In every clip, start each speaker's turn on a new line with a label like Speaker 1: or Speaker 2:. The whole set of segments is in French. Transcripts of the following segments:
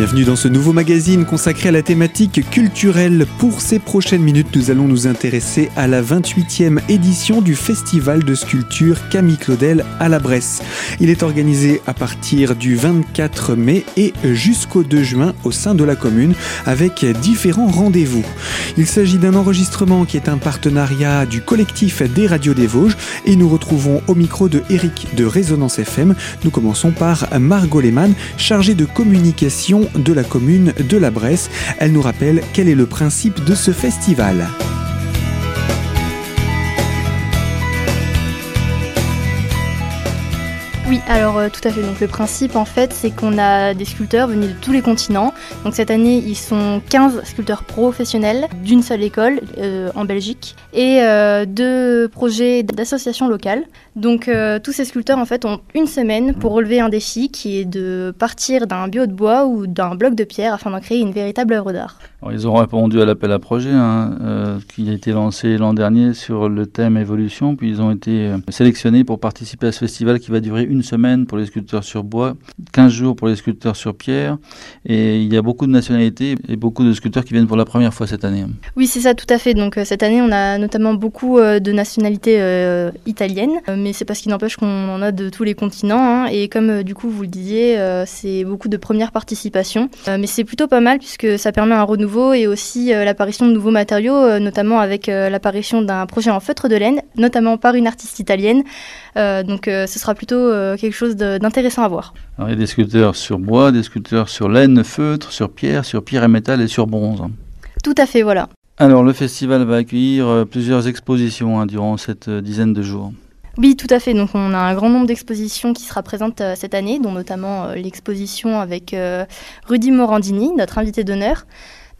Speaker 1: Bienvenue dans ce nouveau magazine consacré à la thématique culturelle. Pour ces prochaines minutes, nous allons nous intéresser à la 28e édition du Festival de sculpture Camille Claudel à la Bresse. Il est organisé à partir du 24 mai et jusqu'au 2 juin au sein de la commune avec différents rendez-vous. Il s'agit d'un enregistrement qui est un partenariat du collectif des radios des Vosges et nous retrouvons au micro de Eric de Résonance FM. Nous commençons par Margot Lehmann, chargée de communication de la commune de la Bresse. Elle nous rappelle quel est le principe de ce festival.
Speaker 2: Oui, alors euh, tout à fait. Donc le principe en fait, c'est qu'on a des sculpteurs venus de tous les continents. Donc cette année, ils sont 15 sculpteurs professionnels d'une seule école euh, en Belgique et euh, deux projets d'associations locales. Donc tous ces sculpteurs en fait ont une semaine pour relever un défi qui est de partir d'un bio de bois ou d'un bloc de pierre afin d'en créer une véritable œuvre d'art
Speaker 3: ils ont répondu à l'appel à projet hein, qui a été lancé l'an dernier sur le thème évolution, puis ils ont été sélectionnés pour participer à ce festival qui va durer une semaine pour les sculpteurs sur bois, 15 jours pour les sculpteurs sur pierre, et il y a beaucoup de nationalités et beaucoup de sculpteurs qui viennent pour la première fois cette année.
Speaker 2: Oui, c'est ça, tout à fait. Donc euh, cette année, on a notamment beaucoup de nationalités italiennes, mais c'est parce qu'il n'empêche qu'on en a de tous les continents, hein, et comme du coup vous le disiez, c'est beaucoup de premières participations, mais c'est plutôt pas mal puisque ça permet un renouveau et aussi euh, l'apparition de nouveaux matériaux, euh, notamment avec euh, l'apparition d'un projet en feutre de laine, notamment par une artiste italienne. donc ce sera plutôt quelque chose d'intéressant à voir.
Speaker 3: il y a des sculpteurs sur bois, des sculpteurs sur laine, feutre, sur pierre, sur pierre et métal et sur bronze.
Speaker 2: Tout à fait, voilà.
Speaker 3: Alors le festival va accueillir plusieurs expositions hein, durant cette dizaine de jours.
Speaker 2: Oui, tout à fait. Donc, on a un grand nombre d'expositions qui sera présente cette année, dont notamment l'exposition avec Rudy Morandini, notre invité d'honneur.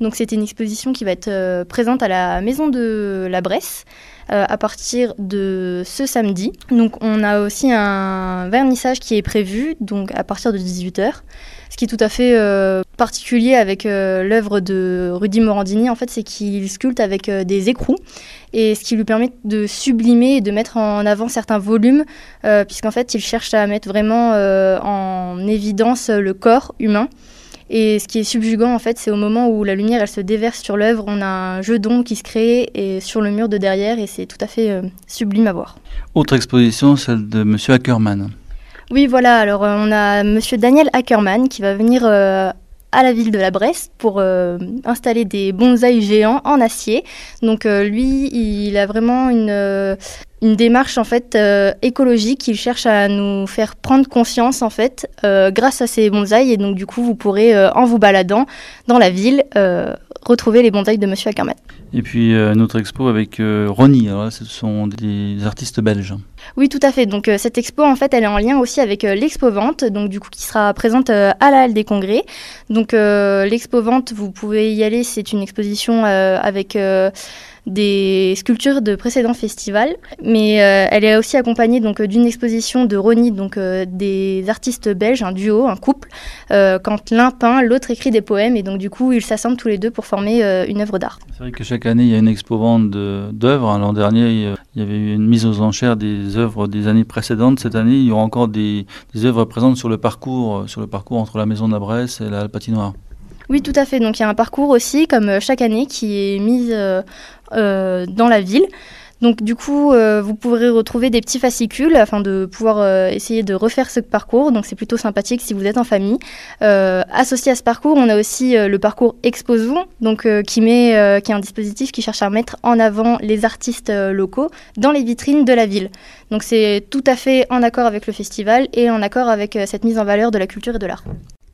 Speaker 2: Donc c'était une exposition qui va être euh, présente à la Maison de la Bresse euh, à partir de ce samedi. Donc on a aussi un vernissage qui est prévu donc à partir de 18h. Ce qui est tout à fait euh, particulier avec l'œuvre de Rudy Morandini, en fait, c'est qu'il sculpte avec des écrous et ce qui lui permet de sublimer et de mettre en avant certains volumes, puisqu'en fait, il cherche à mettre vraiment en évidence le corps humain. Et ce qui est subjugant, en fait, c'est au moment où la lumière, elle se déverse sur l'œuvre, on a un jeu d'ombre qui se crée et sur le mur de derrière, et c'est tout à fait euh, sublime à voir.
Speaker 3: Autre exposition, celle de Monsieur Ackerman.
Speaker 2: Oui, voilà. Alors, euh, on a Monsieur Daniel Ackerman qui va venir euh, à la ville de la Bresse pour installer des bonsaïs géants en acier. Donc lui, il a vraiment une, une démarche en fait euh, écologique. Il cherche à nous faire prendre conscience en fait euh, grâce à ces bonsaïs et donc du coup vous pourrez euh, en vous baladant dans la ville retrouver les bonsaïs de Monsieur Ackerman.
Speaker 3: Et puis notre expo avec Ronnie, alors ce sont des artistes belges.
Speaker 2: Oui, tout à fait. Donc cette expo en fait, elle est en lien aussi avec l'expo vente, donc du coup qui sera présente à la halle des congrès. Donc l'expo vente, vous pouvez y aller. C'est une exposition avec des sculptures de précédents festivals, mais euh, elle est aussi accompagnée donc d'une exposition de Rony, donc euh, des artistes belges, un duo, un couple. Euh, quand l'un peint, l'autre écrit des poèmes, et donc du coup ils s'assemblent tous les deux pour former une œuvre d'art.
Speaker 3: C'est vrai que chaque année il y a une expo-vente d'œuvres. Hein. L'an dernier il y avait eu une mise aux enchères des œuvres des années précédentes. Cette année il y aura encore des, des œuvres présentes sur le parcours, sur le parcours entre la Maison de la Bresse et la Patinoire.
Speaker 2: Oui, tout à fait. Donc il y a un parcours aussi, comme chaque année, qui est mis euh, dans la ville. Donc du coup, euh, vous pourrez retrouver des petits fascicules afin de pouvoir euh, essayer de refaire ce parcours. Donc c'est plutôt sympathique si vous êtes en famille. associé à ce parcours, on a aussi le parcours Exposons, donc qui met, qui est un dispositif qui cherche à mettre en avant les artistes locaux dans les vitrines de la ville. Donc c'est tout à fait en accord avec le festival et en accord avec cette mise en valeur de la culture et de l'art.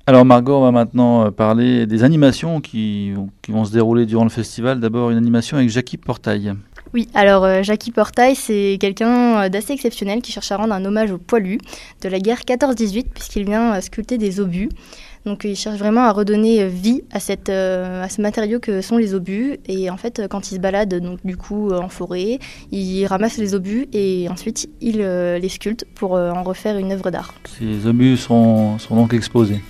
Speaker 3: Alors Margot, on va maintenant euh, parler des animations qui, vont se dérouler durant le festival. D'abord une animation avec Jackie Portail.
Speaker 2: Oui, alors euh, Jackie Portail, c'est quelqu'un euh, d'assez exceptionnel qui cherche à rendre un hommage aux poilus de la guerre 14-18 puisqu'il vient sculpter des obus. Donc il cherche vraiment à redonner vie à, cette, à ce matériau que sont les obus. Et en fait, quand il se balade donc, du coup en forêt, il ramasse les obus et ensuite il les sculpte pour en refaire une œuvre d'art.
Speaker 3: Ces obus sont, sont donc exposés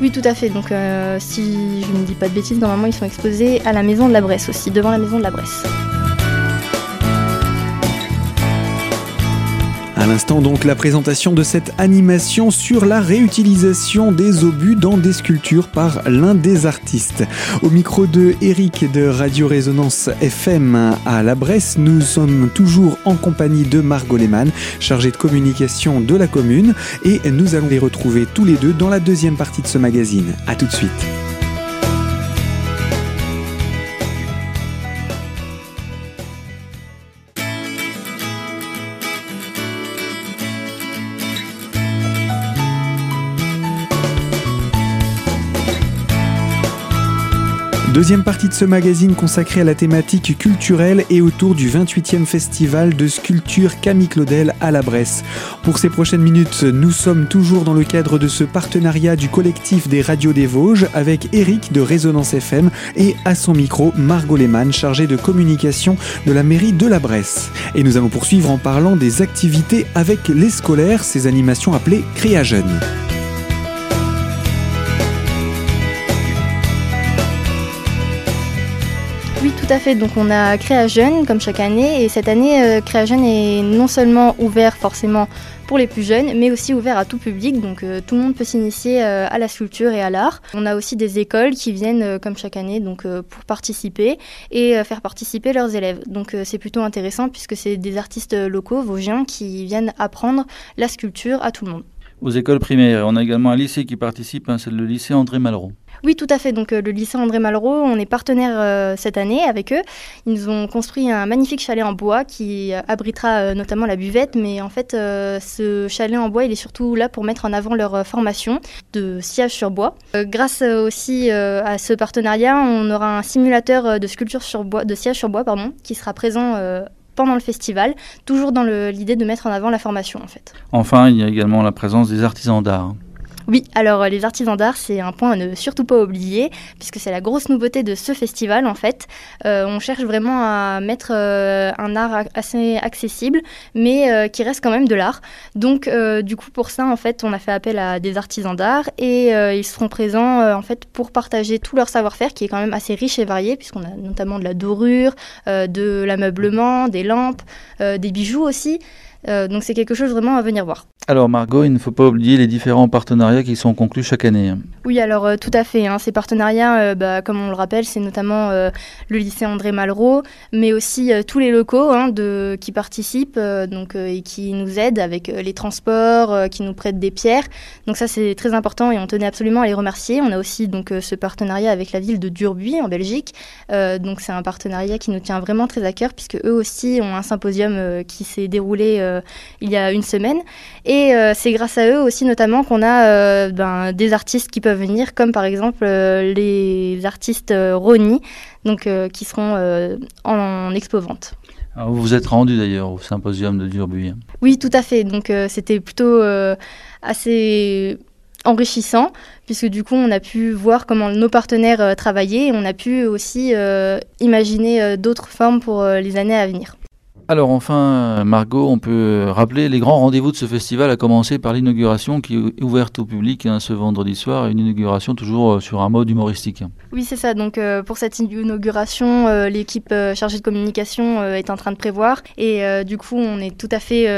Speaker 2: oui, tout à fait. Donc, euh, si je ne dis pas de bêtises, normalement, ils sont exposés à la maison de la Bresse aussi, devant la maison de la Bresse.
Speaker 1: À l'instant donc la présentation de cette animation sur la réutilisation des obus dans des sculptures par l'un des artistes. Au micro de Eric de Radio Résonance FM à la Bresse, nous sommes toujours en compagnie de Margot Lehmann, chargée de communication de la commune, et nous allons les retrouver tous les deux dans la deuxième partie de ce magazine. A tout de suite. Deuxième partie de ce magazine consacrée à la thématique culturelle et autour du 28e festival de sculpture Camille Claudel à la Bresse. Pour ces prochaines minutes, nous sommes toujours dans le cadre de ce partenariat du collectif des radios des Vosges avec Eric de Résonance FM et à son micro Margot Lehmann chargée de communication de la mairie de la Bresse. Et nous allons poursuivre en parlant des activités avec les scolaires, ces animations appelées Créa Jeunes.
Speaker 2: À fait. Donc on a Créa Jeune comme chaque année et cette année euh, Créa Jeune est non seulement ouvert forcément pour les plus jeunes, mais aussi ouvert à tout public. Donc euh, tout le monde peut s'initier euh, à la sculpture et à l'art. On a aussi des écoles qui viennent comme chaque année donc pour participer et faire participer leurs élèves. Donc c'est plutôt intéressant puisque c'est des artistes locaux vosgiens qui viennent apprendre la sculpture à tout le monde.
Speaker 3: Aux écoles primaires, on a également un lycée qui participe, hein, c'est le lycée André Malraux.
Speaker 2: Oui, tout à fait. Donc euh, le lycée André Malraux, on est partenaire euh, cette année avec eux. Ils nous ont construit un magnifique chalet en bois qui euh, abritera notamment la buvette. Mais en fait, ce chalet en bois, il est surtout là pour mettre en avant leur formation de sciage sur bois. Grâce aussi à ce partenariat, on aura un simulateur de sculpture sur bois, de sciage sur bois, pardon, qui sera présent. pendant le festival, toujours dans l'idée de mettre en avant la formation en fait.
Speaker 3: Enfin, il y a également la présence des artisans d'art.
Speaker 2: Oui, alors euh, les artisans d'art, c'est un point à ne surtout pas oublier, puisque c'est la grosse nouveauté de ce festival en fait. Euh, on cherche vraiment à mettre euh, un art assez accessible, mais qui reste quand même de l'art. Donc du coup pour ça en fait, on a fait appel à des artisans d'art et ils seront présents en fait pour partager tout leur savoir-faire, qui est quand même assez riche et varié, puisqu'on a notamment de la dorure, de l'ameublement, des lampes, des bijoux aussi. Euh, donc c'est quelque chose vraiment à venir voir.
Speaker 3: Alors Margot, il ne faut pas oublier les différents partenariats qui sont conclus chaque année.
Speaker 2: Oui, alors euh, tout à fait. hein. Ces partenariats, euh, bah, comme on le rappelle, c'est notamment le lycée André Malraux, mais aussi tous les locaux hein, de, qui participent donc, et qui nous aident avec les transports, qui nous prêtent des pierres. Donc ça, c'est très important et on tenait absolument à les remercier. On a aussi donc ce partenariat avec la ville de Durbuy en Belgique. Donc c'est un partenariat qui nous tient vraiment très à cœur puisque eux aussi ont un symposium qui s'est déroulé il y a une semaine. Et euh, c'est grâce à eux aussi notamment qu'on a euh, ben, des artistes qui peuvent venir, comme par exemple euh, les artistes euh, Roni, donc, euh, qui seront euh, en, expo-vente.
Speaker 3: Alors, vous vous êtes rendu d'ailleurs au symposium de Durbuy.
Speaker 2: Oui, tout à fait. Donc euh, c'était plutôt euh, assez enrichissant, puisque du coup on a pu voir comment nos partenaires euh, travaillaient et on a pu aussi euh, imaginer euh, d'autres formes pour euh, les années à venir.
Speaker 3: Alors enfin, Margot, on peut rappeler les grands rendez-vous de ce festival, à commencer par l'inauguration qui est ouverte au public hein, ce vendredi soir, une inauguration toujours euh, sur un mode humoristique.
Speaker 2: Oui, c'est ça. Donc, euh, pour cette inauguration, euh, l'équipe chargée de communication est en train de prévoir. Et du coup, on est tout à fait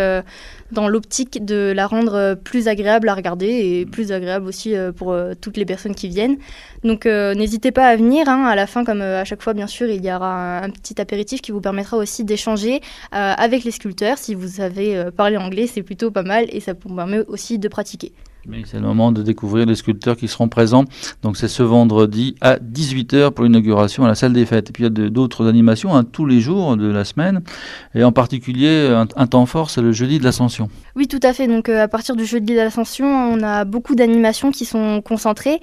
Speaker 2: dans l'optique de la rendre euh, plus agréable à regarder et plus agréable aussi euh, pour euh, toutes les personnes qui viennent. Donc, euh, n'hésitez pas à venir. hein. À la fin, comme à chaque fois, bien sûr, il y aura un, un petit apéritif qui vous permettra aussi d'échanger euh, avec les sculpteurs. Si vous savez parler anglais, c'est plutôt pas mal et ça vous permet aussi de pratiquer.
Speaker 3: Mais c'est le moment de découvrir les sculpteurs qui seront présents. Donc c'est ce vendredi à 18h pour l'inauguration à la salle des fêtes. Et puis il y a d'autres animations hein, tous les jours de la semaine. Et en particulier, un, temps fort, c'est le jeudi de l'Ascension.
Speaker 2: Oui, tout à fait. Donc, euh, à partir du jeudi de l'Ascension, on a beaucoup d'animations qui sont concentrées,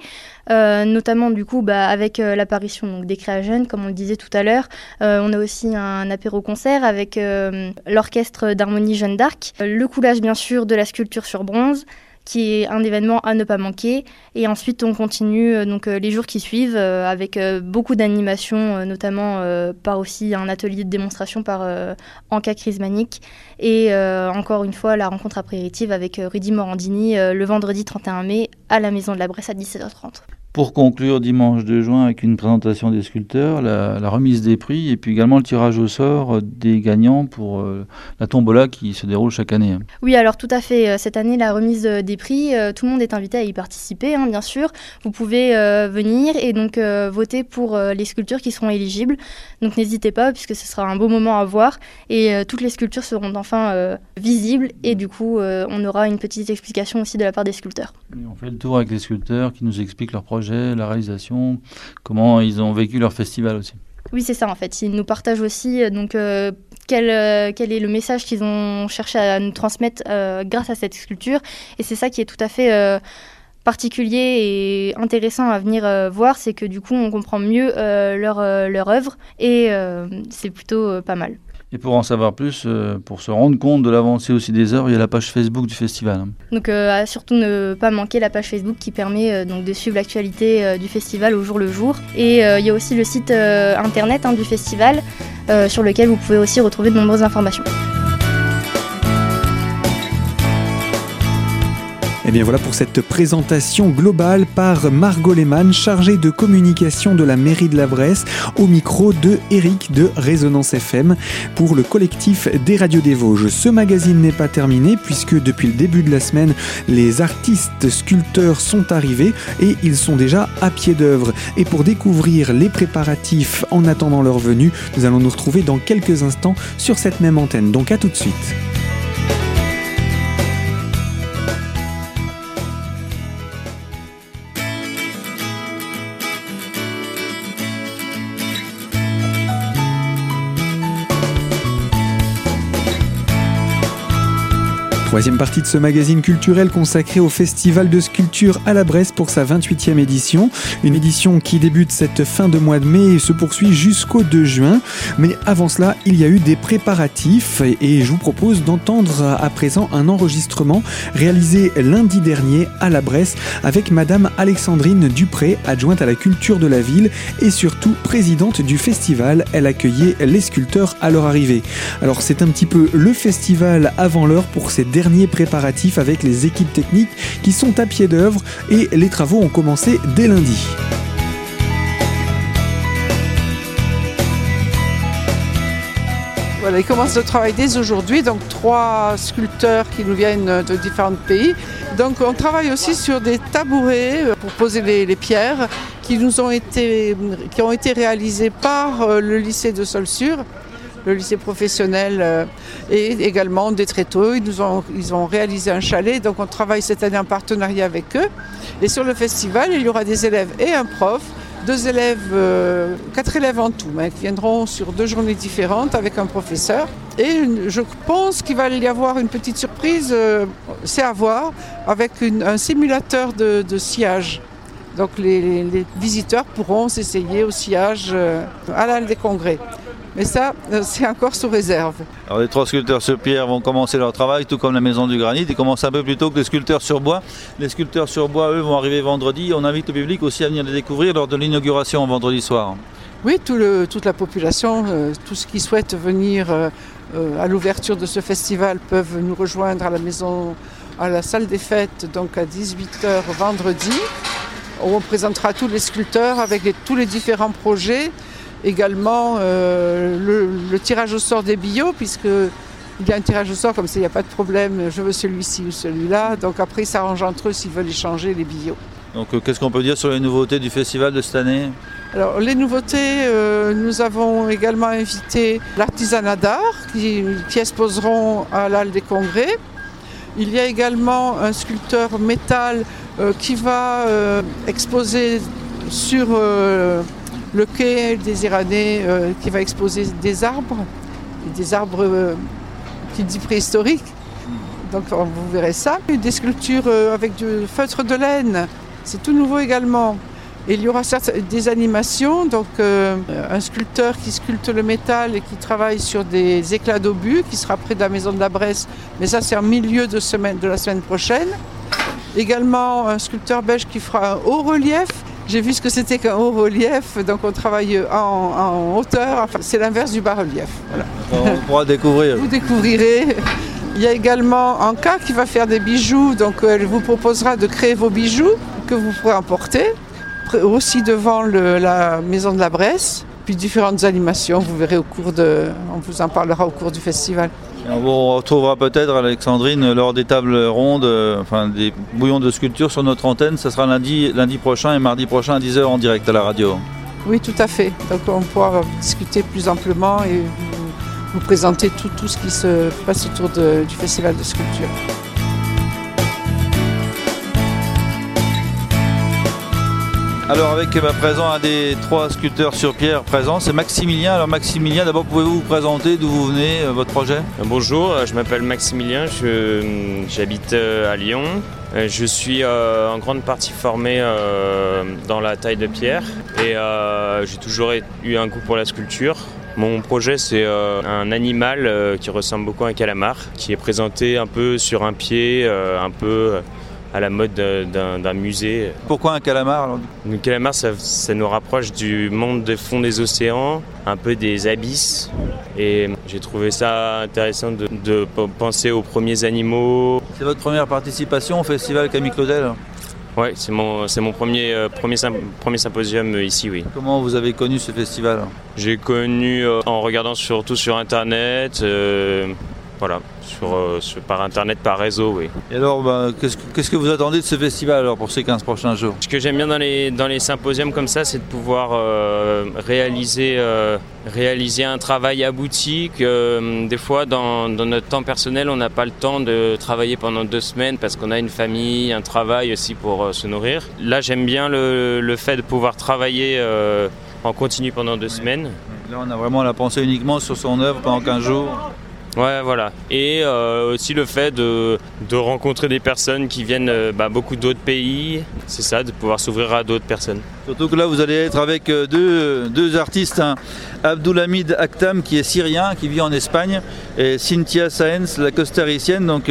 Speaker 2: euh, notamment du coup bah, avec euh, l'apparition donc, des créa jeunes, comme on le disait tout à l'heure. On a aussi un apéro-concert avec l'orchestre d'harmonie Jeanne d'Arc, le coulage bien sûr de la sculpture sur bronze qui est un événement à ne pas manquer. Et ensuite, on continue euh, donc euh, les jours qui suivent euh, avec beaucoup d'animations, notamment par aussi un atelier de démonstration par Anka Crismanic et encore une fois la rencontre apéritive avec Rudy Morandini le vendredi 31 mai à la Maison de la Bresse à 17h30.
Speaker 3: Pour conclure dimanche 2 juin avec une présentation des sculpteurs, la, remise des prix et puis également le tirage au sort des gagnants pour euh, la tombola qui se déroule chaque année.
Speaker 2: Oui, alors tout à fait. Euh, cette année, la remise euh, des prix, tout le monde est invité à y participer, hein, bien sûr. Vous pouvez venir et donc voter pour les sculptures qui seront éligibles. Donc n'hésitez pas puisque ce sera un beau moment à voir et toutes les sculptures seront enfin visibles et du coup on aura une petite explication aussi de la part des sculpteurs.
Speaker 3: On fait le tour avec les sculpteurs qui nous expliquent leur projet la réalisation, comment ils ont vécu leur festival aussi.
Speaker 2: Oui, c'est ça en fait. Ils nous partagent aussi euh, donc euh, quel, euh, quel, est le message qu'ils ont cherché à nous transmettre grâce à cette sculpture. Et c'est ça qui est tout à fait particulier et intéressant à venir voir, c'est que du coup on comprend mieux leur, leur œuvre et c'est plutôt pas mal.
Speaker 3: Et pour en savoir plus, euh, pour se rendre compte de l'avancée aussi des heures, il y a la page Facebook du festival.
Speaker 2: Donc euh, surtout ne pas manquer la page Facebook qui permet euh, donc de suivre l'actualité du festival au jour le jour. Et il y a aussi le site internet hein, du festival sur lequel vous pouvez aussi retrouver de nombreuses informations.
Speaker 1: Et eh bien voilà pour cette présentation globale par Margot Lehmann, chargée de communication de la mairie de la Bresse, au micro de Eric de Résonance FM pour le collectif des radios des Vosges. Ce magazine n'est pas terminé puisque depuis le début de la semaine, les artistes sculpteurs sont arrivés et ils sont déjà à pied d'œuvre. Et pour découvrir les préparatifs en attendant leur venue, nous allons nous retrouver dans quelques instants sur cette même antenne. Donc à tout de suite. Troisième partie de ce magazine culturel consacré au Festival de sculpture à la Bresse pour sa 28e édition. Une édition qui débute cette fin de mois de mai et se poursuit jusqu'au 2 juin. Mais avant cela, il y a eu des préparatifs et je vous propose d'entendre à présent un enregistrement réalisé lundi dernier à la Bresse avec Madame Alexandrine Dupré, adjointe à la culture de la ville et surtout présidente du festival. Elle accueillait les sculpteurs à leur arrivée. Alors c'est un petit peu le festival avant l'heure pour ces derniers préparatifs avec les équipes techniques qui sont à pied d'œuvre et les travaux ont commencé dès lundi.
Speaker 4: Voilà, ils commencent le travail dès aujourd'hui, donc trois sculpteurs qui nous viennent de différents pays. Donc on travaille aussi sur des tabourets euh, pour poser les, pierres qui nous ont été, qui ont été réalisés par euh, le lycée de Solsur le lycée professionnel euh, et également des tréteaux. Ils, ont, réalisé un chalet, donc on travaille cette année en partenariat avec eux. Et sur le festival, il y aura des élèves et un prof euh, quatre élèves en tout, mais qui viendront sur deux journées différentes avec un professeur. Et je pense qu'il va y avoir une petite surprise, euh, c'est à voir, avec un simulateur de, sillage. Donc les, visiteurs pourront s'essayer au sillage à l'Halle des Congrès. Mais ça, euh, c'est encore sous réserve.
Speaker 3: Alors les trois sculpteurs sur pierre vont commencer leur travail, tout comme la maison du granit. Ils commencent un peu plus tôt que les sculpteurs sur bois. Les sculpteurs sur bois, eux, vont arriver vendredi. On invite le public aussi à venir les découvrir lors de l'inauguration vendredi soir.
Speaker 4: Oui, toute la population, euh, tous ceux qui souhaitent venir euh, à l'ouverture de ce festival peuvent nous rejoindre à la maison, à la salle des fêtes, donc à 18h vendredi, où on présentera tous les sculpteurs avec tous les différents projets également euh, le, tirage au sort des bio, puisque il y a un tirage au sort, comme ça il n'y a pas de problème, je veux celui-ci ou celui-là. Donc après, ils s'arrangent entre eux s'ils veulent échanger les bio.
Speaker 3: Donc euh, qu'est-ce qu'on peut dire sur les nouveautés du festival de cette année?
Speaker 4: Alors les nouveautés, euh, nous avons également invité l'artisanat d'art qui, exposeront à l'Halle des Congrès. Il y a également un sculpteur métal qui va exposer sur le quai des Iranais euh, qui va exposer des arbres, des arbres euh, qui dit préhistoriques. Donc vous verrez ça. Des sculptures euh, avec du feutre de laine, c'est tout nouveau également. Et il y aura des animations, donc un sculpteur qui sculpte le métal et qui travaille sur des éclats d'obus, qui sera près de la maison de la Bresse, mais ça c'est en milieu de, semaine, de la semaine prochaine. Également un sculpteur belge qui fera un haut relief j'ai vu ce que c'était qu'un haut relief, donc on travaille en, hauteur, c'est l'inverse du bas relief.
Speaker 3: On pourra découvrir.
Speaker 4: Vous découvrirez. Il y a également Anka qui va faire des bijoux, donc elle vous proposera de créer vos bijoux que vous pourrez emporter aussi devant la maison de la Bresse, puis différentes animations. Vous verrez au cours de, on vous en parlera au cours du festival.
Speaker 3: On retrouvera peut-être Alexandrine lors des tables rondes, euh, enfin des bouillons de sculpture sur notre antenne. Ça sera lundi, prochain et mardi prochain à 10h en direct à la radio.
Speaker 4: Oui, tout à fait. Donc on pourra discuter plus amplement et vous, présenter tout, ce qui se passe autour du festival de sculpture.
Speaker 3: Alors avec ma présent un des trois sculpteurs sur pierre présents, c'est Maximilien. Alors Maximilien, d'abord pouvez-vous vous présenter d'où vous venez, euh, votre projet?
Speaker 5: Bonjour, euh, je m'appelle Maximilien, j'habite euh, à Lyon. Je suis en grande partie formé dans la taille de pierre et j'ai toujours eu un goût pour la sculpture. Mon projet, c'est un animal qui ressemble beaucoup à un calamar, qui est présenté un peu sur un pied, un peu à la mode d'un musée.
Speaker 3: Pourquoi un calamar
Speaker 5: Le calamar, ça, nous rapproche du monde des fonds des océans, un peu des abysses. Et j'ai trouvé ça intéressant de, penser aux premiers animaux.
Speaker 3: C'est votre première participation au festival Camille Claudel
Speaker 5: Oui, c'est mon, mon premier, euh, premier, premier symposium euh, ici, oui.
Speaker 3: Comment vous avez connu ce festival?
Speaker 5: J'ai connu euh, en regardant surtout sur Internet. Voilà, euh, sur, par internet, par réseau, oui.
Speaker 3: Et alors, bah, qu'est-ce, que vous attendez de ce festival alors pour ces 15 prochains jours?
Speaker 5: Ce que j'aime bien dans les, dans les symposiums comme ça, c'est de pouvoir euh, réaliser, euh, réaliser un travail abouti que des fois, dans, notre temps personnel, on n'a pas le temps de travailler pendant deux semaines parce qu'on a une famille, un travail aussi pour se nourrir. Là, j'aime bien le, fait de pouvoir travailler en continu pendant deux semaines.
Speaker 3: Là, on a vraiment la pensée uniquement sur son œuvre pendant 15 jours.
Speaker 5: Ouais, voilà. Et euh, aussi le fait de, rencontrer des personnes qui viennent euh, bah, beaucoup d'autres pays. C'est ça, de pouvoir s'ouvrir à d'autres personnes.
Speaker 3: Surtout que là, vous allez être avec euh, deux, deux artistes. Hein. Abdulhamid Akhtam, qui est syrien, qui vit en Espagne, et Cynthia Saenz, la costaricienne. Donc,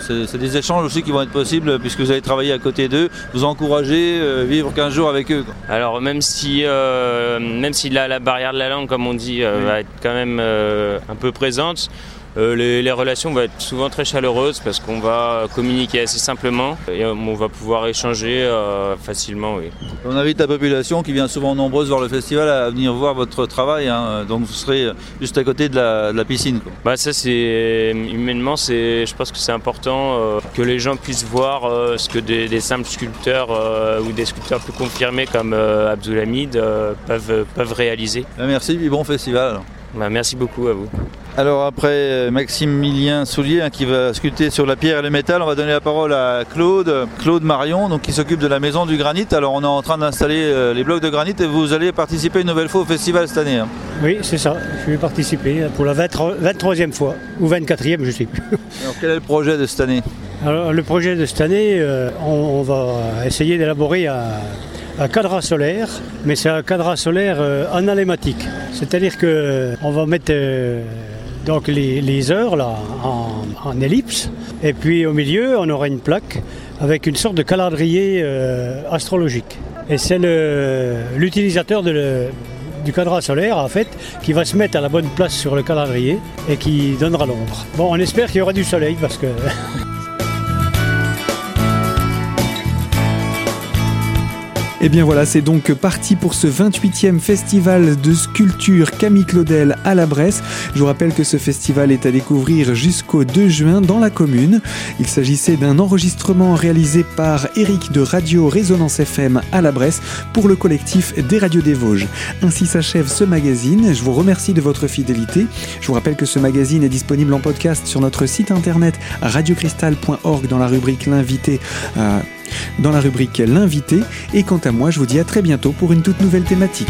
Speaker 3: c'est des échanges aussi qui vont être possibles puisque vous allez travailler à côté d'eux, vous encourager, vivre 15 jours avec eux.
Speaker 5: Alors, même si, même si la, la, barrière de la langue, comme on dit, va être quand même un peu présente, euh, les, relations vont être souvent très chaleureuses parce qu'on va communiquer assez simplement et on va pouvoir échanger euh, facilement. Oui.
Speaker 3: On invite la population qui vient souvent nombreuse voir le festival à venir voir votre travail. Hein. Donc vous serez juste à côté de la, piscine.
Speaker 5: Bah ça c'est humainement c'est je pense que c'est important euh, que les gens puissent voir ce que des, simples sculpteurs ou des sculpteurs plus confirmés comme Abdulhamid peuvent, peuvent réaliser.
Speaker 3: Merci et bon festival.
Speaker 5: Bah, merci beaucoup à vous.
Speaker 3: Alors après euh, Maximilien Soulier hein, qui va sculpter sur la pierre et le métal, on va donner la parole à Claude, Claude Marion, donc qui s'occupe de la maison du granit. Alors on est en train d'installer euh, les blocs de granit et vous allez participer une nouvelle fois au festival cette année. Hein.
Speaker 6: Oui, c'est ça. Je vais participer pour la 23e fois ou 24e, je sais plus.
Speaker 3: Alors quel est le projet de cette année?
Speaker 6: Alors le projet de cette année, euh, on, va essayer d'élaborer un cadre solaire, mais c'est un cadre solaire analématique. C'est-à-dire qu'on va mettre donc les, heures là, en, ellipse. Et puis au milieu, on aura une plaque avec une sorte de calendrier euh, astrologique. Et c'est l'utilisateur du cadran solaire en fait qui va se mettre à la bonne place sur le calendrier et qui donnera l'ombre. Bon, on espère qu'il y aura du soleil parce que
Speaker 1: Et eh bien voilà, c'est donc parti pour ce 28e festival de sculpture Camille Claudel à la Bresse. Je vous rappelle que ce festival est à découvrir jusqu'au 2 juin dans la commune. Il s'agissait d'un enregistrement réalisé par Eric de Radio Résonance FM à la Bresse pour le collectif des radios des Vosges. Ainsi s'achève ce magazine. Je vous remercie de votre fidélité. Je vous rappelle que ce magazine est disponible en podcast sur notre site internet radiocristal.org dans la rubrique L'invité. Euh, dans la rubrique L'invité. Et quant à moi, je vous dis à très bientôt pour une toute nouvelle thématique.